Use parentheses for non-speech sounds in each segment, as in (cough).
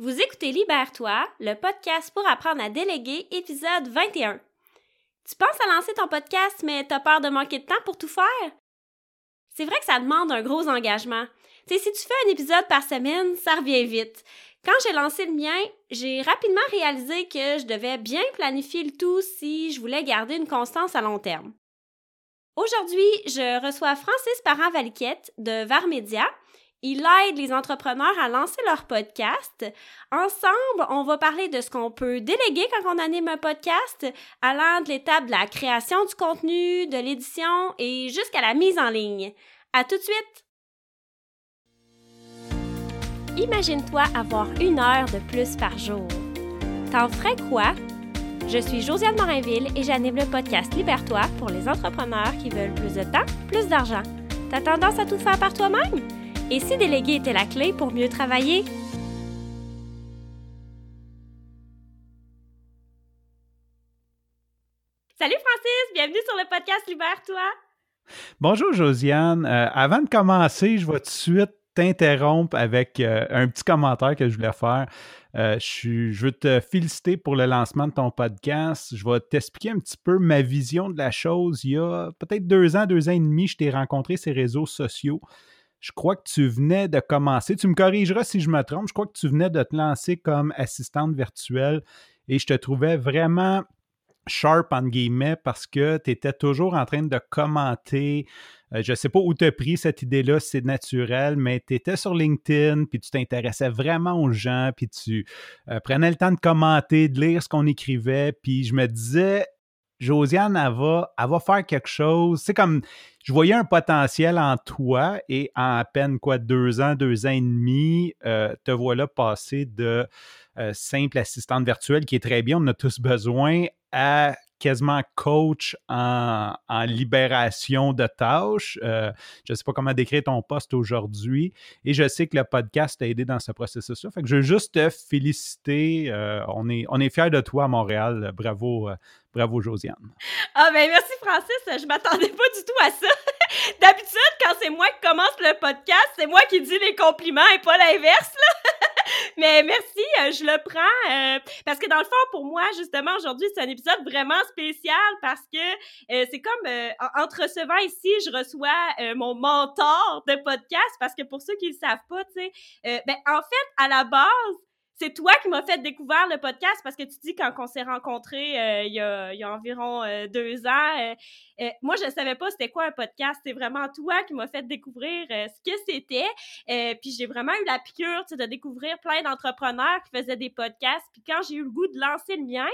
Vous écoutez Libère-toi, le podcast pour apprendre à déléguer, épisode 21. Tu penses à lancer ton podcast, mais t'as peur de manquer de temps pour tout faire? C'est vrai que ça demande un gros engagement. Tu sais, si tu fais un épisode par semaine, ça revient vite. Quand j'ai lancé le mien, j'ai rapidement réalisé que je devais bien planifier le tout si je voulais garder une constance à long terme. Aujourd'hui, je reçois Francis Parent-Valiquette de Varmedia, il aide les entrepreneurs à lancer leur podcast. Ensemble, on va parler de ce qu'on peut déléguer quand on anime un podcast, allant de l'étape de la création du contenu, de l'édition et jusqu'à la mise en ligne. À tout de suite! Imagine-toi avoir une heure de plus par jour. T'en ferais quoi? Je suis Josiane Morinville et j'anime le podcast Libère-toi pour les entrepreneurs qui veulent plus de temps, plus d'argent. T'as tendance à tout faire par toi-même? Et si déléguer était la clé pour mieux travailler? Salut Francis, bienvenue sur le podcast Libère-toi. Bonjour Josiane. Euh, avant de commencer, je vais tout de suite t'interrompre avec euh, un petit commentaire que je voulais faire. Euh, je, je, veux te féliciter pour le lancement de ton podcast. Je vais t'expliquer un petit peu ma vision de la chose. Il y a peut-être deux ans, deux ans et demi, je t'ai rencontré ces réseaux sociaux je crois que tu venais de commencer. Tu me corrigeras si je me trompe. Je crois que tu venais de te lancer comme assistante virtuelle et je te trouvais vraiment sharp, en guillemets, parce que tu étais toujours en train de commenter. Euh, je ne sais pas où tu pris cette idée-là, c'est naturel, mais tu étais sur LinkedIn, puis tu t'intéressais vraiment aux gens, puis tu euh, prenais le temps de commenter, de lire ce qu'on écrivait, puis je me disais, Josiane, elle va, elle va faire quelque chose. C'est comme, je voyais un potentiel en toi et en à peine quoi, deux ans, deux ans et demi, euh, te voilà passer de euh, simple assistante virtuelle qui est très bien, on a tous besoin, à quasiment coach en, libération de tâches. Euh, je ne sais pas comment décrire ton poste aujourd'hui et je sais que le podcast t'a aidé dans ce processus-là. Fait que je veux juste te féliciter. on, est, on est fiers de toi à Montréal. Bravo, Bravo, Josiane. Ah, ben merci, Francis. Je m'attendais pas du tout à ça. (laughs) D'habitude, quand c'est moi qui commence le podcast, c'est moi qui dis les compliments et pas l'inverse, (laughs) Mais merci, euh, je le prends. Euh, parce que dans le fond, pour moi, justement, aujourd'hui, c'est un épisode vraiment spécial parce que euh, c'est comme en, te recevant ici, je reçois mon mentor de podcast parce que pour ceux qui ne le savent pas, tu sais, ben, en fait, à la base, c'est toi qui m'as fait découvrir le podcast parce que tu dis quand on s'est rencontrés euh, il, y a, environ euh, deux ans, euh, moi je savais pas c'était quoi un podcast. C'est vraiment toi qui m'as fait découvrir ce que c'était. puis j'ai vraiment eu la piqûre de découvrir plein d'entrepreneurs qui faisaient des podcasts. Puis quand j'ai eu le goût de lancer le mien,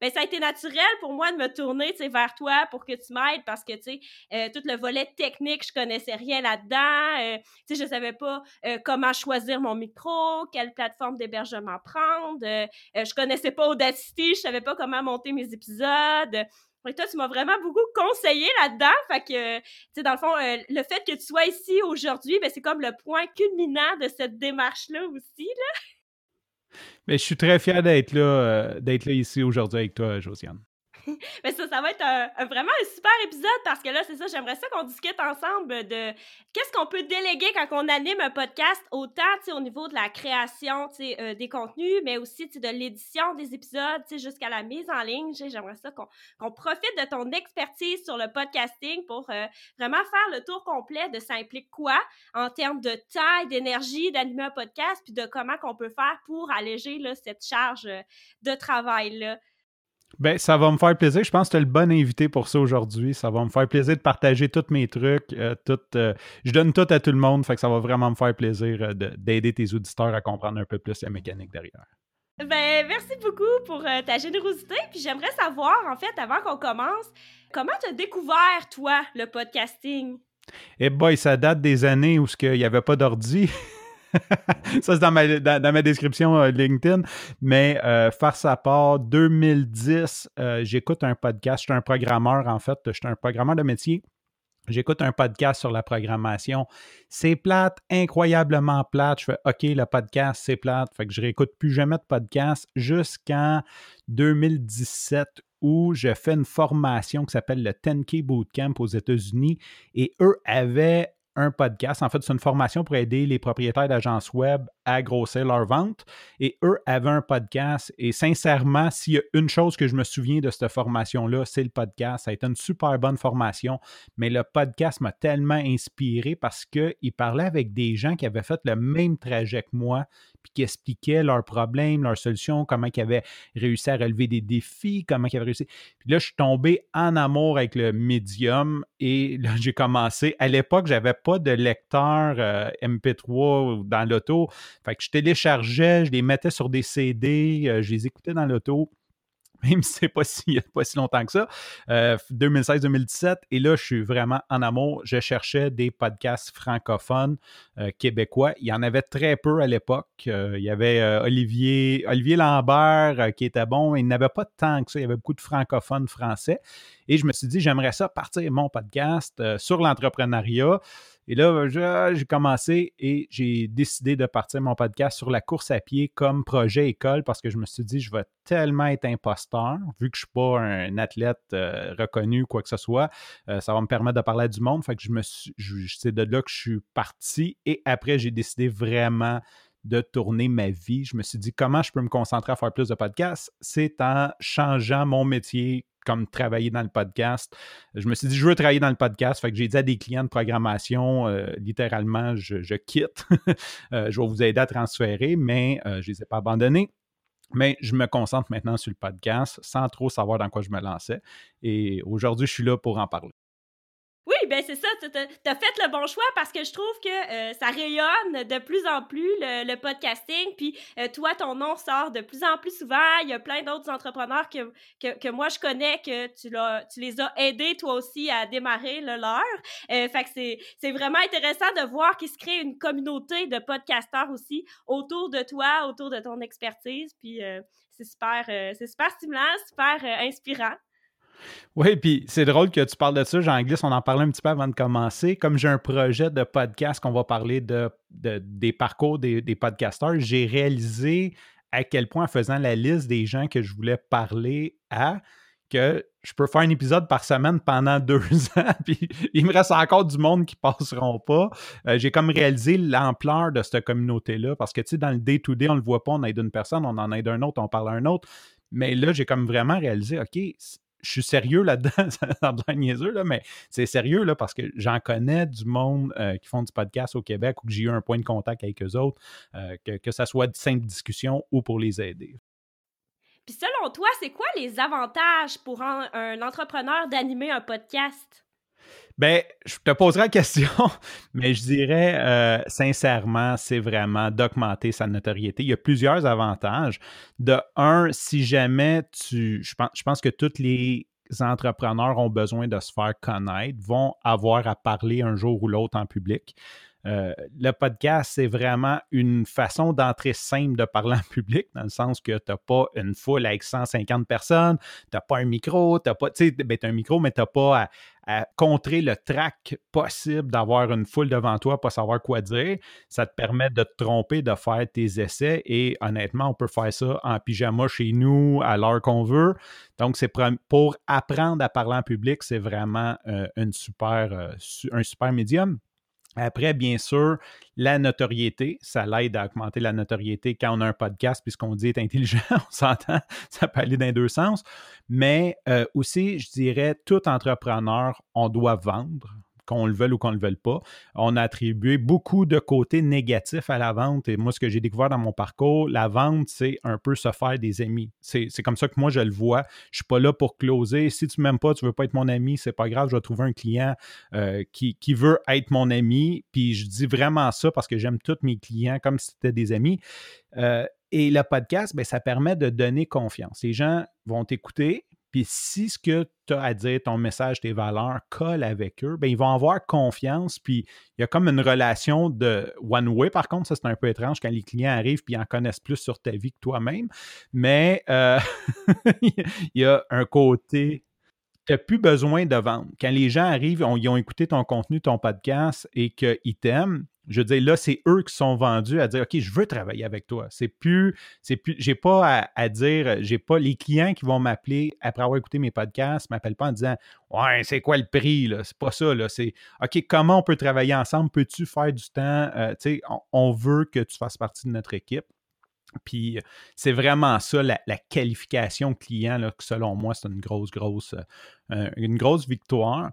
ben, ça a été naturel pour moi de me tourner vers toi pour que tu m'aides parce que euh, tout le volet technique je connaissais rien là-dedans euh, sais je savais pas euh, comment choisir mon micro quelle plateforme d'hébergement prendre euh, je connaissais pas Audacity je savais pas comment monter mes épisodes et toi, tu m'as vraiment beaucoup conseillé là-dedans. Fait que, tu sais, dans le fond, le fait que tu sois ici aujourd'hui, ben, c'est comme le point culminant de cette démarche-là aussi, là. Mais je suis très fier d'être là, euh, d'être là ici aujourd'hui avec toi, Josiane. (laughs) Mais ça, ça va être vraiment un super épisode parce que là, c'est ça, j'aimerais ça qu'on discute ensemble de qu'est-ce qu'on peut déléguer quand on anime un podcast, autant au niveau de la création euh, des contenus, mais aussi de l'édition des épisodes jusqu'à la mise en ligne. J'aimerais ça qu'on profite de ton expertise sur le podcasting pour euh, vraiment faire le tour complet de ça implique quoi en termes de taille, d'énergie d'animer un podcast, puis de comment qu'on peut faire pour alléger cette charge euh, de travail-là. Ben, ça va me faire plaisir. Je pense que tu es le bon invité pour ça aujourd'hui. Ça va me faire plaisir de partager tous mes trucs. Euh, euh, je donne tout à tout le monde, fait que ça va vraiment me faire plaisir euh, d'aider tes auditeurs à comprendre un peu plus la mécanique derrière. Ben, merci beaucoup pour ta générosité. Puis j'aimerais savoir, en fait, avant qu'on commence, comment tu as découvert, toi, le podcasting? Eh boy, ça date des années où il n'y avait pas d'ordi. (laughs) (laughs) ça, c'est dans ma, dans, ma description euh, LinkedIn. Mais euh, faire sa part, 2010, euh, j'écoute un podcast. Je suis un programmeur, en fait. Je suis un programmeur de métier. J'écoute un podcast sur la programmation. C'est plate, incroyablement plate. Je fais OK, le podcast, c'est plate. Fait que je réécoute plus jamais de podcast jusqu'en 2017 où je fais une formation qui s'appelle le 10K Bootcamp aux États-Unis et eux avaient un podcast. En fait, c'est une formation pour aider les propriétaires d'agences web à grossir leur vente. Et eux avaient un podcast. Et sincèrement, s'il y a une chose que je me souviens de cette formation-là, c'est le podcast. Ça a été une super bonne formation. Mais le podcast m'a tellement inspiré parce qu'il parlait avec des gens qui avaient fait le même trajet que moi, puis qui expliquaient leurs problèmes, leurs solutions, comment ils avaient réussi à relever des défis, comment ils avaient réussi. Puis là, je suis tombé en amour avec le médium et (laughs) là, j'ai commencé. À l'époque, je n'avais pas de lecteur euh, MP3 dans l'auto. Fait que je téléchargeais, je les mettais sur des CD, euh, je les écoutais dans l'auto (laughs) même si c'est pas si, pas si longtemps que ça, 2016-2017. Euh, et là, je suis vraiment en amour. Je cherchais des podcasts francophones euh, québécois. Il y en avait très peu à l'époque. Il y avait Olivier, Olivier Lambert qui était bon. Il n'avait pas tant que ça. Il y avait beaucoup de francophones français. Et je me suis dit, j'aimerais ça partir mon podcast sur l'entrepreneuriat. Et là, j'ai commencé et j'ai décidé de partir mon podcast sur la course à pied comme projet école parce que je me suis dit, je vais tellement être imposteur, vu que je ne suis pas un athlète euh, reconnu ou quoi que ce soit. Euh, ça va me permettre de parler à du monde. Fait que je me suis, c'est de là que je suis parti. Et après, j'ai décidé vraiment de tourner ma vie. Je me suis dit, comment je peux me concentrer à faire plus de podcasts? C'est en changeant mon métier comme travailler dans le podcast. Je me suis dit, je veux travailler dans le podcast. Fait que j'ai dit à des clients de programmation, euh, littéralement, je, quitte. (laughs) Euh, je vais vous aider à transférer, mais euh, je ne les ai pas abandonnés. Mais je me concentre maintenant sur le podcast sans trop savoir dans quoi je me lançais. Et aujourd'hui, je suis là pour en parler. C'est ça, tu as, fait le bon choix parce que je trouve que euh, ça rayonne de plus en plus le, podcasting, puis euh, toi, ton nom sort de plus en plus souvent. Il y a plein d'autres entrepreneurs que, que, moi je connais que tu, tu les as aidés toi aussi à démarrer le leur. Euh, fait que c'est vraiment intéressant de voir qu'il se crée une communauté de podcasteurs aussi autour de toi, autour de ton expertise, puis c'est super, super stimulant, super inspirant. Oui, puis c'est drôle que tu parles de ça. Jean Glisse, on en parlait un petit peu avant de commencer. Comme j'ai un projet de podcast qu'on va parler de, des parcours des, des podcasteurs, j'ai réalisé à quel point en faisant la liste des gens que je voulais parler à, que je peux faire un épisode par semaine pendant (laughs) deux ans, puis il me reste encore du monde qui passeront pas. Euh, j'ai comme réalisé l'ampleur de cette communauté-là, parce que tu sais, dans le day-to-day, on le voit pas, on aide une personne, on en aide un autre, on parle à un autre. Mais là, j'ai comme vraiment réalisé, OK, je suis sérieux là-dedans, (laughs) ça a niaiseux, là, mais c'est sérieux là, parce que j'en connais du monde euh, qui font du podcast au Québec ou que j'ai eu un point de contact avec eux autres, euh, que, que soit de simple discussion ou pour les aider. Puis selon toi, c'est quoi les avantages pour un entrepreneur d'animer un podcast? Ben, je te poserai la question, (laughs) mais je dirais euh, sincèrement, c'est vraiment d'augmenter sa notoriété. Il y a plusieurs avantages. De un, si jamais tu. Je pense, je pense que tous les entrepreneurs ont besoin de se faire connaître, vont avoir à parler un jour ou l'autre en public. Euh, le podcast, c'est vraiment une façon d'entrer simple de parler en public, dans le sens que tu n'as pas une foule avec 150 personnes, tu n'as pas un micro, tu pas, tu sais, ben, un micro, mais tu n'as pas à, contrer le trac possible d'avoir une foule devant toi, pas savoir quoi dire. Ça te permet de te tromper, de faire tes essais et honnêtement, on peut faire ça en pyjama chez nous à l'heure qu'on veut. Donc, c'est pour apprendre à parler en public, c'est vraiment euh, une super, euh, un super médium. Après, bien sûr, la notoriété, ça l'aide à augmenter la notoriété quand on a un podcast, puisqu'on dit est intelligent, (laughs) on s'entend, ça peut aller dans deux sens. Mais euh, aussi, je dirais, tout entrepreneur, on doit vendre qu'on le veuille ou qu'on ne le veuille pas. On a attribué beaucoup de côtés négatifs à la vente. Et moi, ce que j'ai découvert dans mon parcours, la vente, c'est un peu se faire des amis. C'est comme ça que moi, je le vois. Je ne suis pas là pour closer. Si tu ne m'aimes pas, tu ne veux pas être mon ami, c'est pas grave, je vais trouver un client euh, qui, veut être mon ami. Puis je dis vraiment ça parce que j'aime tous mes clients comme si c'était des amis. Euh, et le podcast, ben, ça permet de donner confiance. Les gens vont t'écouter, puis si ce que tu as à dire, ton message, tes valeurs, colle avec eux, bien, ils vont avoir confiance. Puis il y a comme une relation de one-way. Par contre, ça, c'est un peu étrange quand les clients arrivent puis ils en connaissent plus sur ta vie que toi-même. Mais euh, (laughs) il y a un côté tu n'as plus besoin de vendre. Quand les gens arrivent, ils ont écouté ton contenu, ton podcast et qu'ils t'aiment, je veux dire, là, c'est eux qui sont vendus à dire OK, je veux travailler avec toi. C'est plus, c'est plus, j'ai pas à, dire, j'ai pas les clients qui vont m'appeler après avoir écouté mes podcasts, m'appellent pas en disant Ouais, c'est quoi le prix? C'est pas ça, là. C'est OK, comment on peut travailler ensemble? Peux-tu faire du temps? Euh, on, veut que tu fasses partie de notre équipe. Puis c'est vraiment ça, la, qualification client, selon moi, c'est une grosse, grosse, euh, une grosse victoire.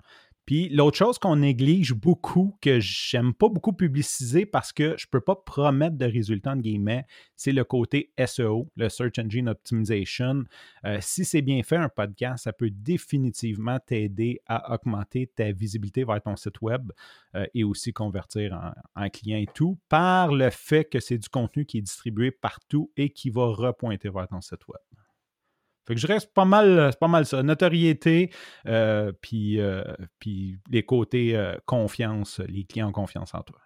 Puis l'autre chose qu'on néglige beaucoup, que j'aime pas beaucoup publiciser parce que je ne peux pas promettre de résultats, guillemets, c'est le côté SEO, le Search Engine Optimization. Euh, si c'est bien fait, un podcast, ça peut définitivement t'aider à augmenter ta visibilité vers ton site web euh, et aussi convertir en, en client et tout par le fait que c'est du contenu qui est distribué partout et qui va repointer vers ton site web. Fait que je reste pas mal, pas mal ça. Notoriété, euh, puis, euh, puis les côtés euh, confiance, les clients ont confiance en toi.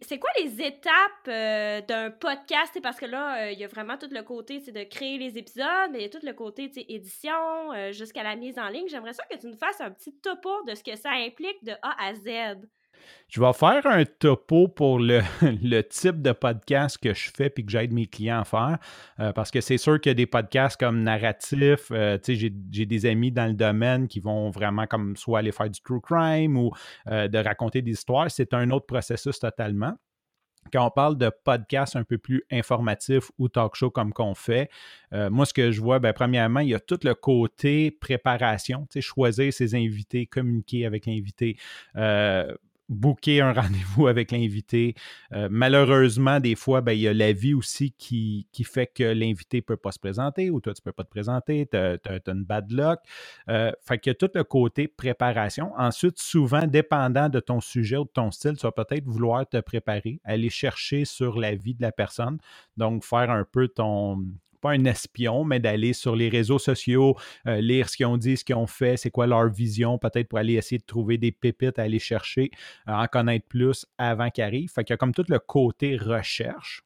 C'est quoi les étapes d'un podcast? Parce que là, il y a vraiment tout le côté de créer les épisodes, mais il y a tout le côté édition jusqu'à la mise en ligne. J'aimerais ça que tu nous fasses un petit topo de ce que ça implique de A à Z. Je vais faire un topo pour (laughs) le, type de podcast que je fais puis que j'aide mes clients à faire. Euh, parce que c'est sûr qu'il y a des podcasts comme narratif. Euh, j'ai, des amis dans le domaine qui vont vraiment comme soit aller faire du true crime ou euh, de raconter des histoires. C'est un autre processus totalement quand on parle de podcast un peu plus informatif ou talk show comme qu'on fait, moi, ce que je vois, ben, premièrement, il y a tout le côté préparation, choisir ses invités, communiquer avec l'invité, booker un rendez-vous (laughs) avec l'invité. Euh, malheureusement, des fois, ben, il y a la vie aussi qui, fait que l'invité ne peut pas se présenter ou toi, tu ne peux pas te présenter, tu as, une bad luck. Euh, fait qu'il y a tout le côté préparation. Ensuite, souvent, dépendant de ton sujet ou de ton style, tu vas peut-être vouloir te préparer, aller chercher sur la vie de la personne. Donc, faire un peu ton, pas un espion, mais d'aller sur les réseaux sociaux, euh, lire ce qu'ils ont dit, ce qu'ils ont fait, c'est quoi leur vision, peut-être pour aller essayer de trouver des pépites à aller chercher, euh, en connaître plus avant qu'ils arrivent. Fait qu'il y a comme tout le côté recherche.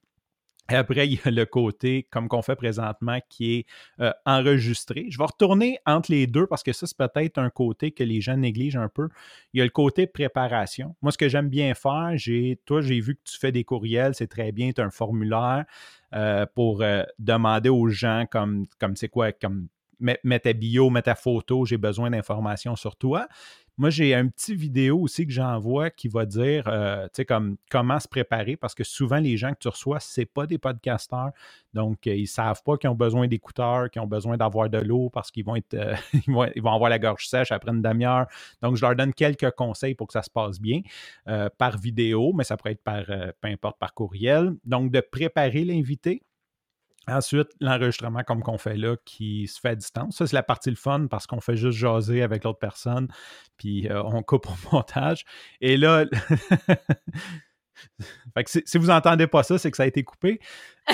Et après, il y a le côté, comme qu'on fait présentement, qui est euh, enregistré. Je vais retourner entre les deux parce que ça, c'est peut-être un côté que les gens négligent un peu. Il y a le côté préparation. Moi, ce que j'aime bien faire, j'ai, toi, j'ai vu que tu fais des courriels, c'est très bien, tu as un formulaire euh, pour euh, demander aux gens comme, comme c'est quoi, comme mets ta bio, mets ta photo, j'ai besoin d'informations sur toi. Moi, j'ai un petit vidéo aussi que j'envoie qui va dire, euh, comme comment se préparer parce que souvent, les gens que tu reçois, ce pas des podcasteurs. Donc, euh, ils ne savent pas qu'ils ont besoin d'écouteurs, qu'ils ont besoin d'avoir de l'eau parce qu'ils vont être, euh, (laughs) ils, vont, ils, vont, avoir la gorge sèche après une demi-heure. Donc, je leur donne quelques conseils pour que ça se passe bien par vidéo, mais ça pourrait être par, peu importe, par courriel. Donc, de préparer l'invité Ensuite, l'enregistrement comme qu'on fait là, qui se fait à distance. Ça, c'est la partie le fun parce qu'on fait juste jaser avec l'autre personne, puis euh, on coupe au (laughs) montage. Et là, (laughs) si, vous n'entendez pas ça, c'est que ça a été coupé.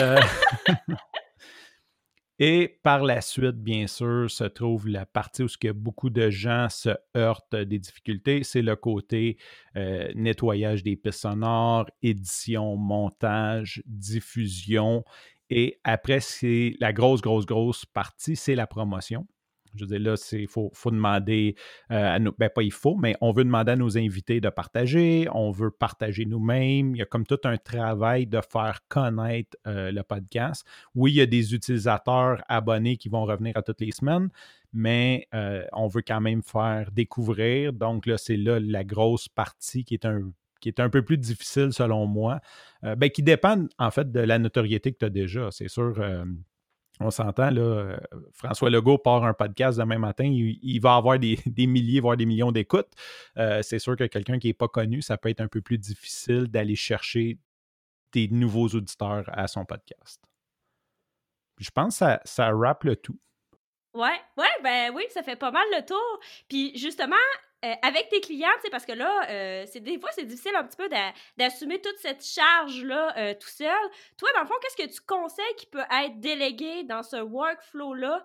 Euh, (laughs) et par la suite, bien sûr, se trouve la partie où ce que beaucoup de gens se heurtent des difficultés, c'est le côté euh, nettoyage des pistes sonores, édition, montage, diffusion et après, c'est la grosse, grosse, grosse partie, c'est la promotion. Je veux dire, là, il faut, demander euh, à nous, ben pas il faut, mais on veut demander à nos invités de partager, on veut partager nous-mêmes. Il y a comme tout un travail de faire connaître euh, le podcast. Oui, il y a des utilisateurs abonnés qui vont revenir à toutes les semaines, mais euh, on veut quand même faire découvrir. Donc là, c'est là la grosse partie qui est un qui est un peu plus difficile selon moi, euh, ben, qui dépend en fait de la notoriété que tu as déjà. C'est sûr, euh, on s'entend, là, euh, François Legault part un podcast demain matin, il, va avoir (laughs) des, milliers, voire des millions d'écoutes. c'est sûr que quelqu'un qui n'est pas connu, ça peut être un peu plus difficile d'aller chercher des nouveaux auditeurs à son podcast. je pense que ça, ça rappe le tout. Ouais, ouais, ben oui, ça fait pas mal le tour. Puis justement, euh, avec tes clients, parce que là, euh, c'est des fois, c'est difficile un petit peu d'assumer toute cette charge-là euh, tout seul. Toi, dans le fond, qu'est-ce que tu conseilles qui peut être délégué dans ce workflow-là?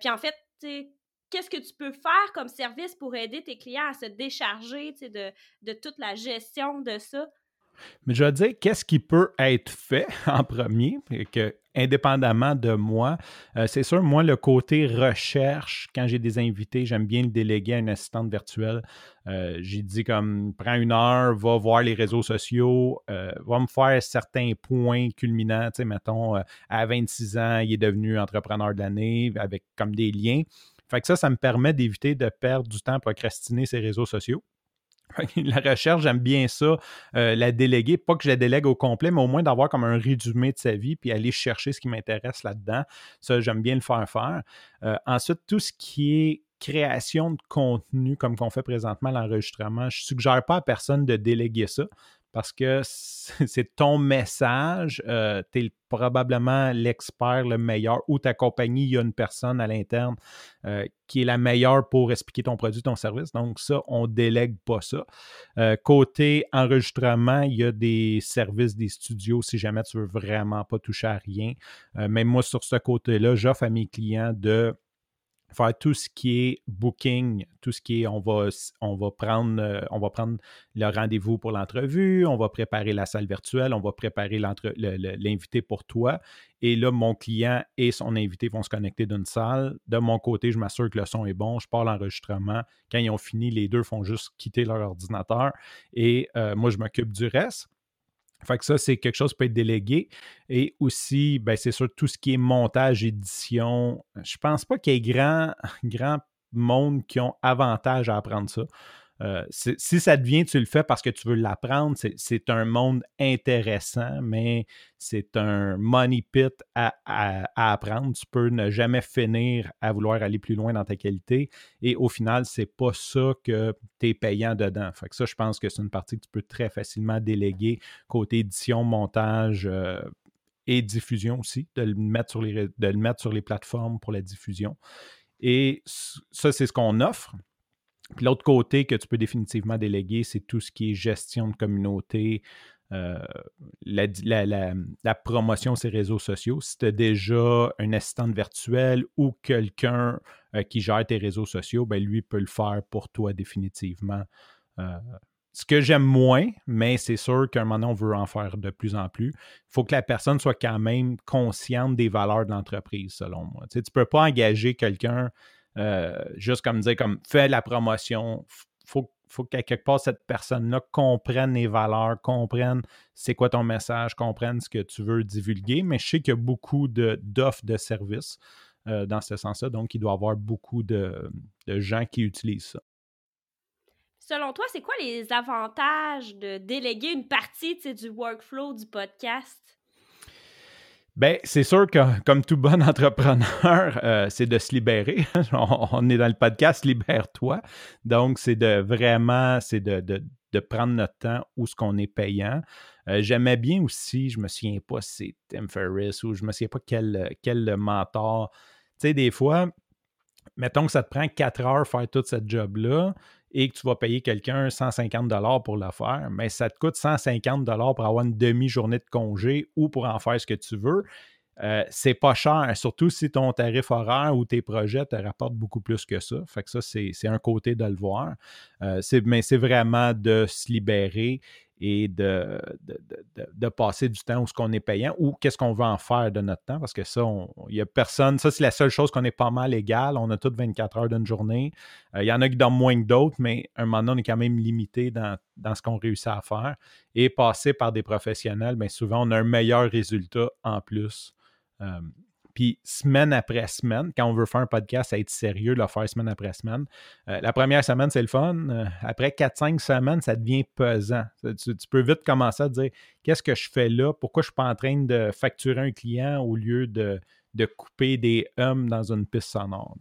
puis en fait, qu'est-ce que tu peux faire comme service pour aider tes clients à se décharger de, de toute la gestion de ça? Mais je vais dire, qu'est-ce qui peut être fait (laughs) en premier, que indépendamment de moi, euh, c'est sûr, moi, le côté recherche, quand j'ai des invités, j'aime bien le déléguer à une assistante virtuelle. Euh, j'ai dit comme, prends une heure, va voir les réseaux sociaux, va me faire certains points culminants. Tu sais, mettons, à 26 ans, il est devenu entrepreneur de l'année avec comme des liens. Fait que ça, ça me permet d'éviter de perdre du temps à procrastiner ces réseaux sociaux. (laughs) La recherche, j'aime bien ça, euh, la déléguer. Pas que je la délègue au complet, mais au moins d'avoir comme un résumé de sa vie, puis aller chercher ce qui m'intéresse là-dedans. Ça, j'aime bien le faire faire. Euh, ensuite, tout ce qui est création de contenu, comme qu'on fait présentement l'enregistrement, je ne suggère pas à personne de déléguer ça parce que (laughs) c'est ton message, euh, tu es probablement l'expert le meilleur ou ta compagnie, il y a une personne à l'interne euh, qui est la meilleure pour expliquer ton produit, ton service. Donc ça, on ne délègue pas ça. Euh, côté enregistrement, il y a des services des studios si jamais tu veux vraiment pas toucher à rien. même moi, sur ce côté-là, j'offre à mes clients de faire tout ce qui est booking, tout ce qui est on va, on va prendre, euh, on va prendre le rendez-vous pour l'entrevue, on va préparer la salle virtuelle, on va préparer l'invité pour toi. Et là, mon client et son invité vont se connecter d'une salle. De mon côté, je m'assure que le son est bon, je pars l'enregistrement. Quand ils ont fini, les deux font juste quitter leur ordinateur et euh, moi, je m'occupe du reste. Fait que ça, c'est quelque chose qui peut être délégué. Et aussi, ben, c'est sûr, tout ce qui est montage, édition, je pense pas qu'il y ait grand, (laughs) grand monde qui ont avantage à apprendre ça. Euh, si ça devient, tu le fais parce que tu veux l'apprendre, c'est un monde intéressant, mais c'est un money pit à, apprendre. Tu peux ne jamais finir à vouloir aller plus loin dans ta qualité. Et au final, c'est pas ça que tu es payant dedans. Fait que ça, je pense que c'est une partie que tu peux très facilement déléguer côté édition, montage. Euh, et diffusion aussi, de le, mettre sur les, de le mettre sur les plateformes pour la diffusion. Et ça, c'est ce qu'on offre. Puis l'autre côté que tu peux définitivement déléguer, c'est tout ce qui est gestion de communauté, euh, la, promotion sur les réseaux sociaux. Si tu as déjà un assistant virtuel ou quelqu'un euh, qui gère tes réseaux sociaux, ben lui peut le faire pour toi définitivement. Euh, ce que j'aime moins, mais c'est sûr qu'à un moment donné, on veut en faire de plus en plus. Il faut que la personne soit quand même consciente des valeurs de l'entreprise, selon moi. Tu ne peux pas engager quelqu'un juste comme dire, comme fais la promotion. Faut, faut qu'à quelque part, cette personne-là comprenne les valeurs, comprenne c'est quoi ton message, comprenne ce que tu veux divulguer. Mais je sais qu'il y a beaucoup d'offres de, services euh, dans ce sens-là. Donc, il doit y avoir beaucoup de, de gens qui utilisent ça. Selon toi, c'est quoi les avantages de déléguer une partie du workflow du podcast? Bien, c'est sûr que, comme tout bon (laughs) entrepreneur, euh, c'est de se libérer. (laughs) on, est dans le podcast Libère-toi. Donc, c'est de vraiment, c'est de, de, prendre notre temps où ce qu'on est payant. Euh, j'aimais bien aussi, je me souviens pas si c'est Tim Ferriss ou je me souviens pas quel, quel mentor. Tu sais, des fois, mettons que ça te prend quatre heures faire tout ce job-là et que tu vas payer quelqu'un 150 pour le faire, mais ça te coûte 150 pour avoir une demi-journée de congé ou pour en faire ce que tu veux. Euh, c'est pas cher, surtout si ton tarif horaire ou tes projets te rapportent beaucoup plus que ça. Fait que ça, c'est un côté de le voir. Euh, mais c'est vraiment de se libérer et de, de, passer du temps où ce qu'on est payant ou qu'est-ce qu'on veut en faire de notre temps parce que ça, il n'y a personne. Ça, c'est la seule chose qu'on est pas mal égal. On a toutes 24 heures d'une journée. Euh, il y en a qui dorment moins que d'autres, mais un moment donné, on est quand même limité dans, ce qu'on réussit à faire. Et passer par des professionnels, bien souvent, on a un meilleur résultat en plus. Euh, puis semaine après semaine, quand on veut faire un podcast, à être sérieux, le faire semaine après semaine. Euh, la première semaine, c'est le fun. Euh, après 4-5 semaines, ça devient pesant. Tu, peux vite commencer à dire qu'est-ce que je fais là? Pourquoi je ne suis pas en train de facturer un client au lieu de, couper des hums dans une piste sonore?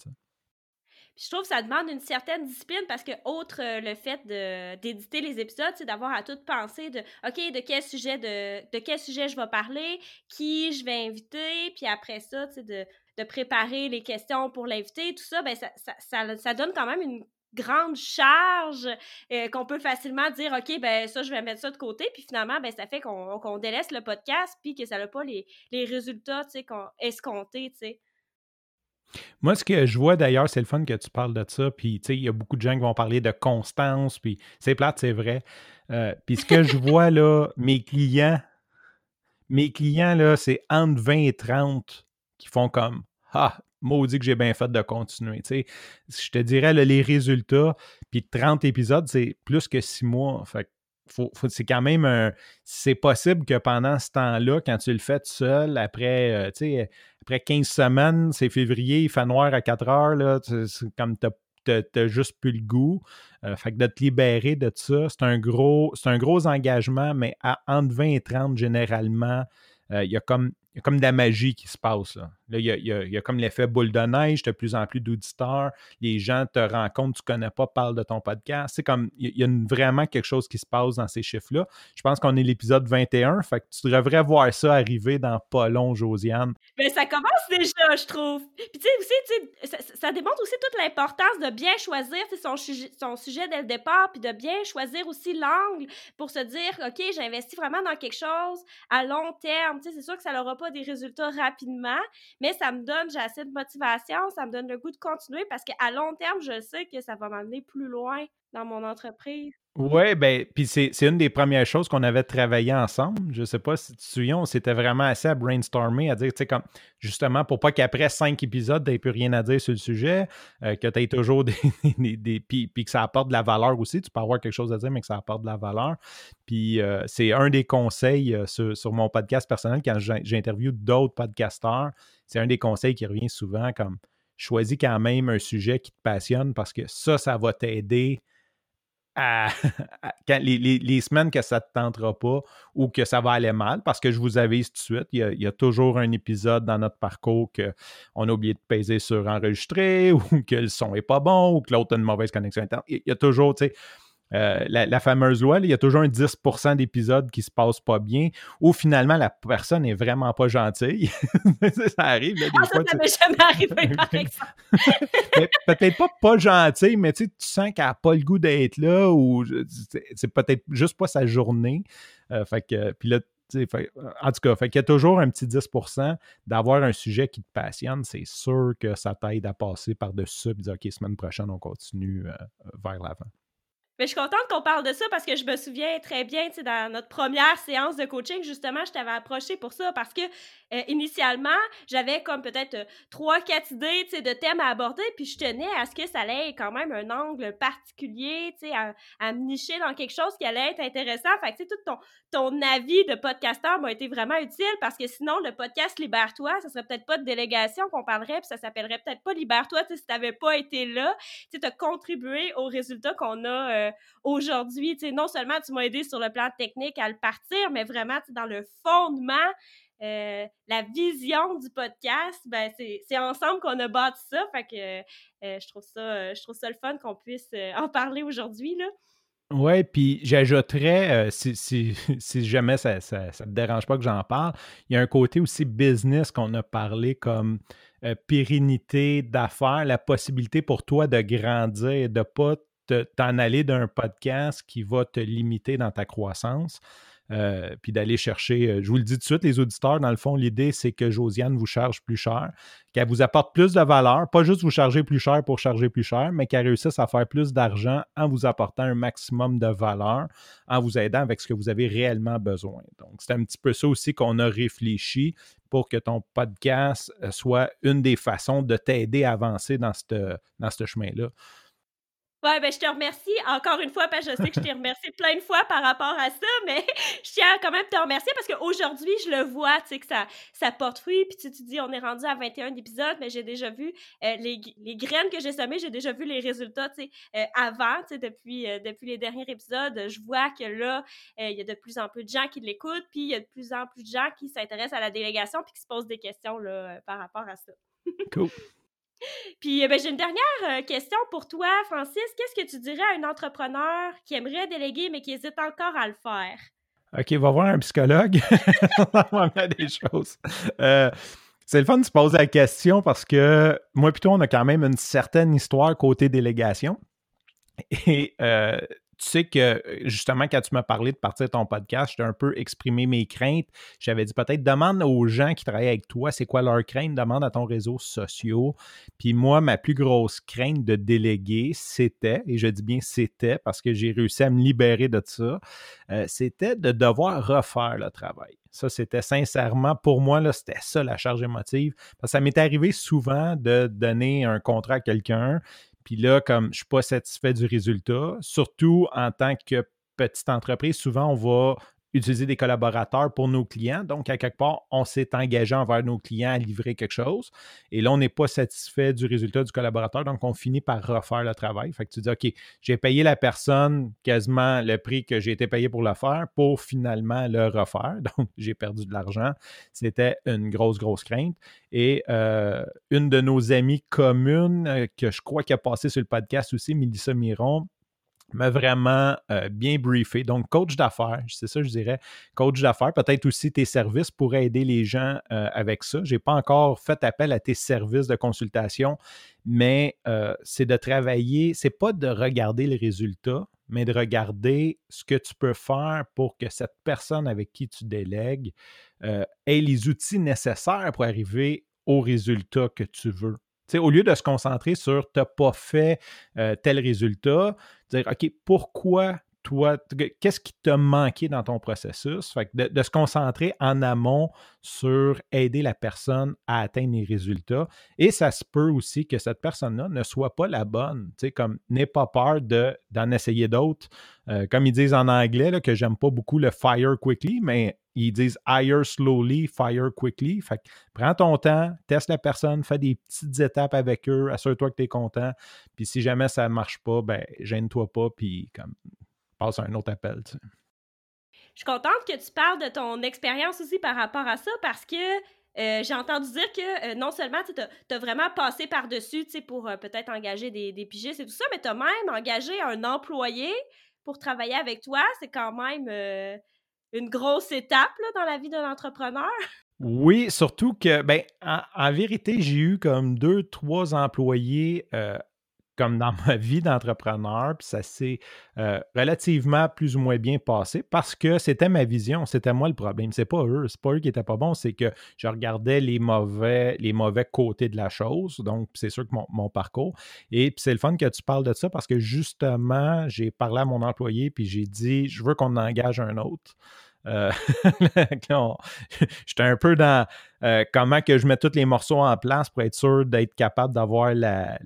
Je trouve que ça demande une certaine discipline parce que, autre euh, le fait d'éditer les épisodes, c'est d'avoir à tout penser de OK, de quel sujet de, de quel sujet je vais parler, qui je vais inviter, puis après ça, de, de préparer les questions pour l'invité, tout ça, ben ça, ça, ça, donne quand même une grande charge euh, qu'on peut facilement dire OK, ben ça, je vais mettre ça de côté, puis finalement, ben ça fait qu'on délaisse le podcast, puis que ça n'a pas les, les résultats escomptés, tu sais. Moi, ce que je vois d'ailleurs, c'est le fun que tu parles de ça. Puis, tu sais, il y a beaucoup de gens qui vont parler de constance. Puis, c'est plate, c'est vrai. Euh, puis, ce que je (laughs) vois là, mes clients, mes clients, là, c'est entre 20 et 30 qui font comme Ah, maudit que j'ai bien fait de continuer. Tu sais, je te dirais, les résultats, puis 30 épisodes, c'est plus que 6 mois. Fait c'est quand même un. C'est possible que pendant ce temps-là, quand tu le fais tout seul, après, euh, après 15 semaines, c'est février, il fait noir à 4 heures, là, comme tu n'as juste plus le goût. Euh, fait que de te libérer de ça, c'est un gros, c'est un gros engagement, mais à entre 20 et 30 généralement, euh, il y a comme y a comme de la magie qui se passe. Là, il, y a, comme l'effet boule de neige, tu de plus en plus d'auditeurs, les gens te rencontrent, tu ne connais pas, parlent de ton podcast. C'est comme, il y a vraiment quelque chose qui se passe dans ces chiffres-là. Je pense qu'on est l'épisode 21, fait que tu devrais voir ça arriver dans pas long, Josiane. Mais ça commence déjà, je trouve. Puis tu sais aussi, ça, ça, démontre aussi toute l'importance de bien choisir son, son sujet dès le départ, puis de bien choisir aussi l'angle pour se dire, OK, j'investis vraiment dans quelque chose à long terme. C'est sûr que ça n'aura pas des résultats rapidement, mais ça me donne, j'ai assez de motivation, ça me donne le goût de continuer parce qu'à long terme, je sais que ça va m'amener plus loin dans mon entreprise. Oui, ben, puis c'est une des premières choses qu'on avait travaillé ensemble. Je ne sais pas si tu te souviens, on s'était vraiment assez à brainstormer, à dire, tu sais, comme, justement, pour pas qu'après cinq épisodes, tu n'aies plus rien à dire sur le sujet, euh, que tu aies toujours (laughs) des. des, puis, que ça apporte de la valeur aussi. Tu peux avoir quelque chose à dire, mais que ça apporte de la valeur. Puis euh, c'est un des conseils euh, sur, sur, mon podcast personnel quand j'interviewe d'autres podcasteurs. C'est un des conseils qui revient souvent comme choisis quand même un sujet qui te passionne parce que ça, ça va t'aider (laughs) les, semaines que ça ne te tentera pas ou que ça va aller mal, parce que je vous avise tout de suite, il y a, toujours un épisode dans notre parcours qu'on a oublié de peser sur enregistrer (laughs) ou que le son n'est pas bon ou que l'autre a une mauvaise connexion Internet. Il y a toujours, tu sais, euh, la, fameuse loi, il y a toujours un 10% d'épisodes qui se passent pas bien, ou finalement la personne est vraiment pas gentille. (laughs) ça arrive. Là, ah, ça, ça m'est jamais arrivé, (laughs) par exemple. (laughs) peut-être pas pas gentille, mais tu sens qu'elle n'a pas le goût d'être là, ou c'est peut-être juste pas sa journée. Euh, fait que, puis là, en tout cas, fait qu'il y a toujours un petit 10% d'avoir un sujet qui te passionne. C'est sûr que ça t'aide à passer par-dessus ça et dire OK, semaine prochaine, on continue euh, vers l'avant. Mais je suis contente qu'on parle de ça parce que je me souviens très bien, tu sais, dans notre première séance de coaching, justement, je t'avais approché pour ça parce que euh, initialement, j'avais comme peut-être euh, trois, quatre idées, tu sais, de thèmes à aborder, puis je tenais à ce que ça ait quand même un angle particulier, tu sais, à, à, me nicher dans quelque chose qui allait être intéressant. Fait que, tu sais, tout ton, ton avis de podcasteur m'a été vraiment utile parce que sinon, le podcast Libère-toi, ça serait peut-être pas de délégation qu'on parlerait, puis ça s'appellerait peut-être pas Libère-toi, tu sais, si t'avais pas été là, tu sais, t'as contribué aux résultats qu'on a euh, aujourd'hui. Non seulement tu m'as aidé sur le plan technique à le partir, mais vraiment, dans le fondement, euh, la vision du podcast, ben c'est ensemble qu'on a bâti ça. Fait que euh, je trouve ça je trouve ça le fun qu'on puisse en parler aujourd'hui. Oui, puis j'ajouterais, si, (laughs) si, jamais ça ne ça, te dérange pas que j'en parle, il y a un côté aussi business qu'on a parlé comme pérennité d'affaires, la possibilité pour toi de grandir, de ne pas t'en aller d'un podcast qui va te limiter dans ta croissance. Euh, puis d'aller chercher, euh, je vous le dis tout de suite, les auditeurs, dans le fond, l'idée, c'est que Josiane vous charge plus cher, qu'elle vous apporte plus de valeur, pas juste vous charger plus cher pour charger plus cher, mais qu'elle réussisse à faire plus d'argent en vous apportant un maximum de valeur, en vous aidant avec ce que vous avez réellement besoin. Donc, c'est un petit peu ça aussi qu'on a réfléchi pour que ton podcast euh, soit une des façons de t'aider à avancer dans dans ce chemin-là. Ben je te remercie encore une fois, parce que je sais que je t'ai remercié plein de fois par rapport à ça, mais (laughs) je tiens quand même te remercier parce qu'aujourd'hui, je le vois, tu sais, que ça, ça porte fruit, puis tu te dis, on est rendu à 21 épisodes, mais j'ai déjà vu euh, les, les, graines que j'ai semées, j'ai déjà vu les résultats, tu sais, euh, avant, tu sais, depuis, euh, depuis les derniers épisodes, je vois que là, il y a de plus en plus de gens qui l'écoutent, puis il y a de plus en plus de gens qui s'intéressent à la délégation, puis qui se posent des questions, là, par rapport à ça. cool. Puis euh, ben, j'ai une dernière euh, question pour toi, Francis. Qu'est-ce que tu dirais à un entrepreneur qui aimerait déléguer mais qui hésite encore à le faire? OK, va voir un psychologue. (laughs) on va des choses. Euh, c'est le fun de se poser la question parce que moi, plutôt, on a quand même une certaine histoire côté délégation. Et tu sais que justement, quand tu m'as parlé de partir de ton podcast, j'ai un peu exprimé mes craintes. J'avais dit peut-être demande aux gens qui travaillent avec toi, c'est quoi leur crainte, demande à ton réseau social. Puis moi, ma plus grosse crainte de déléguer, c'était, et je dis bien c'était parce que j'ai réussi à me libérer de ça, euh, c'était de devoir refaire le travail. Ça, c'était sincèrement, pour moi, c'était ça la charge émotive. Parce que ça m'est arrivé souvent de donner un contrat à quelqu'un, puis là, comme je ne suis pas satisfait du résultat, surtout en tant que petite entreprise, souvent on va utiliser des collaborateurs pour nos clients. Donc, à quelque part, on s'est engagé envers nos clients à livrer quelque chose. Et là, on n'est pas satisfait du résultat du collaborateur. Donc, on finit par refaire le travail. Fait que tu dis, OK, j'ai payé la personne quasiment le prix que j'ai été payé pour le faire pour finalement le refaire. (laughs) Donc, j'ai perdu de l'argent. C'était une grosse, grosse crainte. Et euh, une de nos amies communes, euh, que je crois qui a passé sur le podcast aussi, Mélissa Miron, m'a vraiment euh, bien briefé. Donc, coach d'affaires, c'est ça, je dirais. Coach d'affaires, peut-être aussi tes services pourraient aider les gens euh, avec ça. Je n'ai pas encore fait appel à tes services de consultation, mais euh, c'est de travailler, c'est pas de regarder le résultat, mais de regarder ce que tu peux faire pour que cette personne avec qui tu délègues ait les outils nécessaires pour arriver au résultat que tu veux au lieu de se concentrer sur tu n'as pas fait euh, tel résultat, dire OK, pourquoi toi, qu'est-ce qui t'a manqué dans ton processus? de, se concentrer en amont sur aider la personne à atteindre les résultats. Et ça se peut aussi que cette personne-là ne soit pas la bonne. Comme n'aie pas peur d'en essayer d'autres. Euh, comme ils disent en anglais, là, que j'aime pas beaucoup le fire quickly, mais ils disent hire slowly, fire quickly. Fait prends ton temps, teste la personne, fais des petites étapes avec eux, assure-toi que tu es content. Puis si jamais ça ne marche pas, ben gêne-toi pas, puis comme passe à un autre appel. Je suis contente que tu parles de ton expérience aussi par rapport à ça parce que euh, j'ai entendu dire que euh, non seulement tu as, vraiment passé par-dessus pour euh, peut-être engager des, des, pigistes et tout ça, mais tu as même engagé un employé pour travailler avec toi. C'est quand même une grosse étape dans la vie d'un entrepreneur. (laughs) Oui, surtout que, ben, en, vérité, j'ai eu comme deux, trois employés euh, comme dans ma vie d'entrepreneur, puis ça s'est euh, relativement plus ou moins bien passé parce que c'était ma vision, c'était moi le problème. C'est pas eux, c'est pas eux qui étaient pas bons, c'est que je regardais les mauvais, les mauvais côtés de la chose. Donc, c'est sûr que mon, parcours. Et puis c'est le fun que tu parles de ça parce que justement, j'ai parlé à mon employé puis j'ai dit, je veux qu'on engage un autre. Euh, (laughs) (laughs) j'étais un peu dans euh, comment que je mets tous les morceaux en place pour être sûr d'être capable d'avoir la,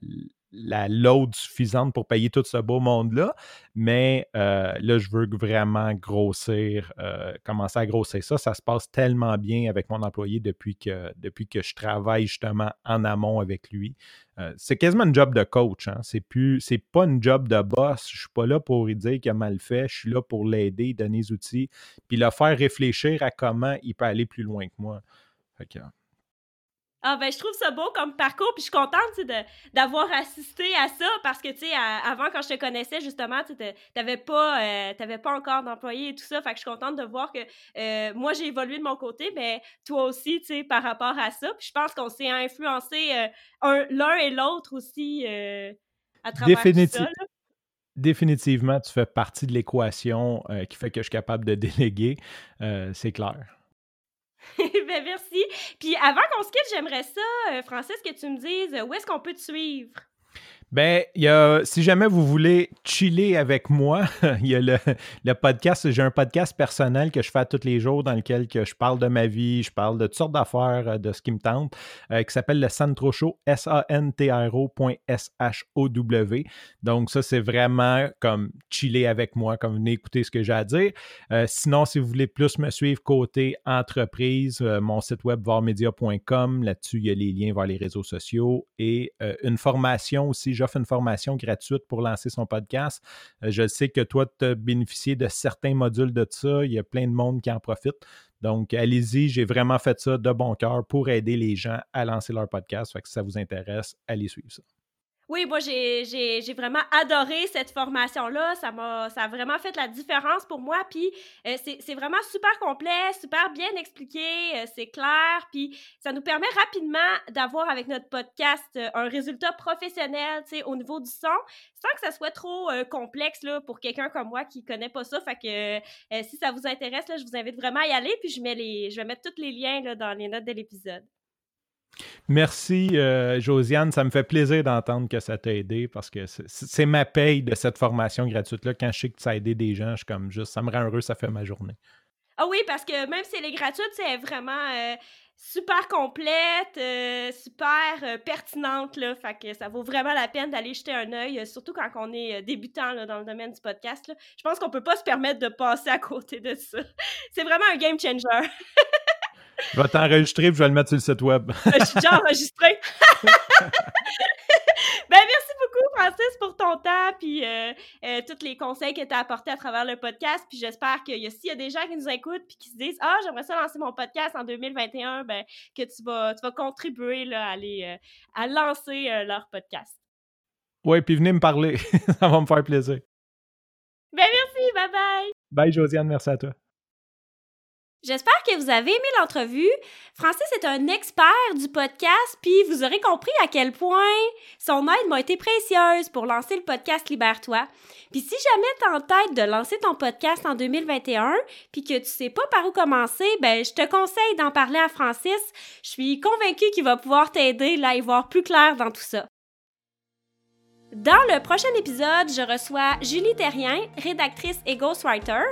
la load suffisante pour payer tout ce beau monde-là. Mais euh, là, je veux vraiment grossir, euh, commencer à grossir ça. Ça se passe tellement bien avec mon employé depuis que, depuis que je travaille justement en amont avec lui. Euh, c'est quasiment un job de coach. Hein. C'est plus, c'est pas une job de boss. Je suis pas là pour lui dire qu'il a mal fait. Je suis là pour l'aider, donner des outils, puis le faire réfléchir à comment il peut aller plus loin que moi. Ah ben je trouve ça beau comme parcours, puis je suis contente d'avoir assisté à ça parce que tu sais avant quand je te connaissais justement, tu n'avais pas euh, pas encore d'employé et tout ça, fait que je suis contente de voir que euh, moi j'ai évolué de mon côté, mais toi aussi tu sais par rapport à ça, puis je pense qu'on s'est influencé euh, l'un et l'autre aussi à travers tout ça. Définitivement, tu fais partie de l'équation qui fait que je suis capable de (laughs) déléguer, c'est clair. (laughs) ben merci. Puis avant qu'on se quitte, j'aimerais ça, euh, Francis, que tu me dises euh, où est-ce qu'on peut te suivre? Ben, y a, si jamais vous voulez chiller avec moi, (laughs) il y a le, podcast. J'ai un podcast personnel que je fais tous les jours dans lequel que je parle de ma vie, je parle de toutes sortes d'affaires, euh, de ce qui me tente, euh, qui s'appelle le Santro Show, S-A-N-T-R-O.S-H-O-W. Donc, ça, c'est vraiment comme chiller avec moi, comme venez écouter ce que j'ai à dire. Euh, sinon, si vous voulez plus me suivre côté entreprise, mon site web varmedia.com, là-dessus, il y a les liens vers les réseaux sociaux et une formation aussi j'offre une formation gratuite pour lancer son podcast. Euh, je sais que toi, tu as bénéficié de certains modules de ça. Il y a plein de monde qui en profite. Donc, allez-y, j'ai vraiment fait ça de bon cœur pour aider les gens à lancer leur podcast. Fait que si ça vous intéresse, allez suivre ça. Oui, moi, j'ai vraiment adoré cette formation-là. Ça m'a a vraiment fait la différence pour moi. Puis, euh, c'est vraiment super complet, super bien expliqué, euh, c'est clair. Puis, ça nous permet rapidement d'avoir avec notre podcast euh, un résultat professionnel, tu sais, au niveau du son, sans que ça soit trop complexe là, pour quelqu'un comme moi qui connaît pas ça. Fait que si ça vous intéresse, là, je vous invite vraiment à y aller. Puis, je, mets les, je vais mettre tous les liens dans les notes de l'épisode. Merci, euh, Josiane. Ça me fait plaisir d'entendre que ça t'a aidé parce que c'est ma paye de cette formation gratuite-là. Quand je sais que ça a aidé des gens, je suis comme juste, ça me rend heureux, ça fait ma journée. Ah oui, parce que même si elle est gratuite, c'est vraiment euh, super complète, euh, super pertinente, là. Fait que ça vaut vraiment la peine d'aller jeter un œil, surtout quand on est débutant dans le domaine du podcast. Je pense qu'on peut pas se permettre de passer à côté de ça. (laughs) c'est vraiment un game changer. (laughs) je vais t'enregistrer et je vais le mettre sur le site web. (laughs) je suis déjà enregistré. (laughs) ben, merci beaucoup, Francis, pour ton temps, puis euh, euh, tous les conseils que tu as apportés à travers le podcast. Puis j'espère que s'il y a des gens qui nous écoutent puis qui se disent Ah, j'aimerais ça lancer mon podcast en 2021, ben, que tu vas, tu vas contribuer là, à, aller, euh, à lancer leur podcast. Oui, puis venez me parler. (laughs) ça va me faire plaisir. Ben, merci. Bye bye. Bye, Josiane. Merci à toi. J'espère que vous avez aimé l'entrevue. Francis est un expert du podcast, puis vous aurez compris à quel point son aide m'a été précieuse pour lancer le podcast Libère-toi. Puis si jamais tu en tête de lancer ton podcast en 2021, puis que tu sais pas par où commencer, ben je te conseille d'en parler à Francis. Je suis convaincue qu'il va pouvoir t'aider là y voir plus clair dans tout ça. Dans le prochain épisode, je reçois Julie Terrien, rédactrice et ghostwriter.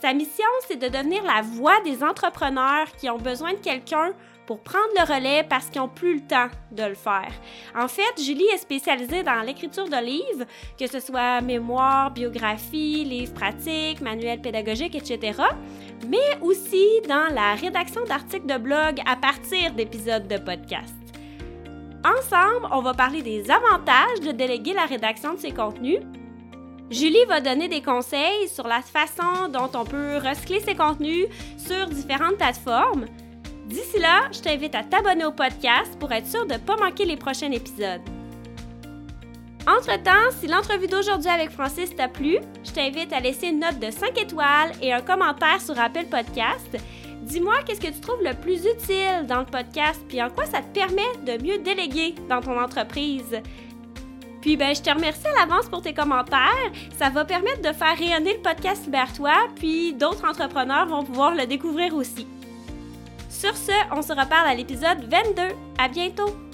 Sa mission, c'est de devenir la voix des entrepreneurs qui ont besoin de quelqu'un pour prendre le relais parce qu'ils n'ont plus le temps de le faire. En fait, Julie est spécialisée dans l'écriture de livres, que ce soit mémoire, biographie, livres pratiques, manuels pédagogiques, etc., mais aussi dans la rédaction d'articles de blog à partir d'épisodes de podcast. Ensemble, on va parler des avantages de déléguer la rédaction de ses contenus, Julie va donner des conseils sur la façon dont on peut recycler ses contenus sur différentes plateformes. D'ici là, je t'invite à t'abonner au podcast pour être sûr de ne pas manquer les prochains épisodes. Entre-temps, si l'entrevue d'aujourd'hui avec Francis t'a plu, je t'invite à laisser une note de 5 étoiles et un commentaire sur Apple Podcast. Dis-moi qu'est-ce que tu trouves le plus utile dans le podcast, puis en quoi ça te permet de mieux déléguer dans ton entreprise. Puis ben, je te remercie à l'avance pour tes commentaires. Ça va permettre de faire rayonner le podcast Libère-toi, puis d'autres entrepreneurs vont pouvoir le découvrir aussi. Sur ce, on se reparle à l'épisode 22. À bientôt!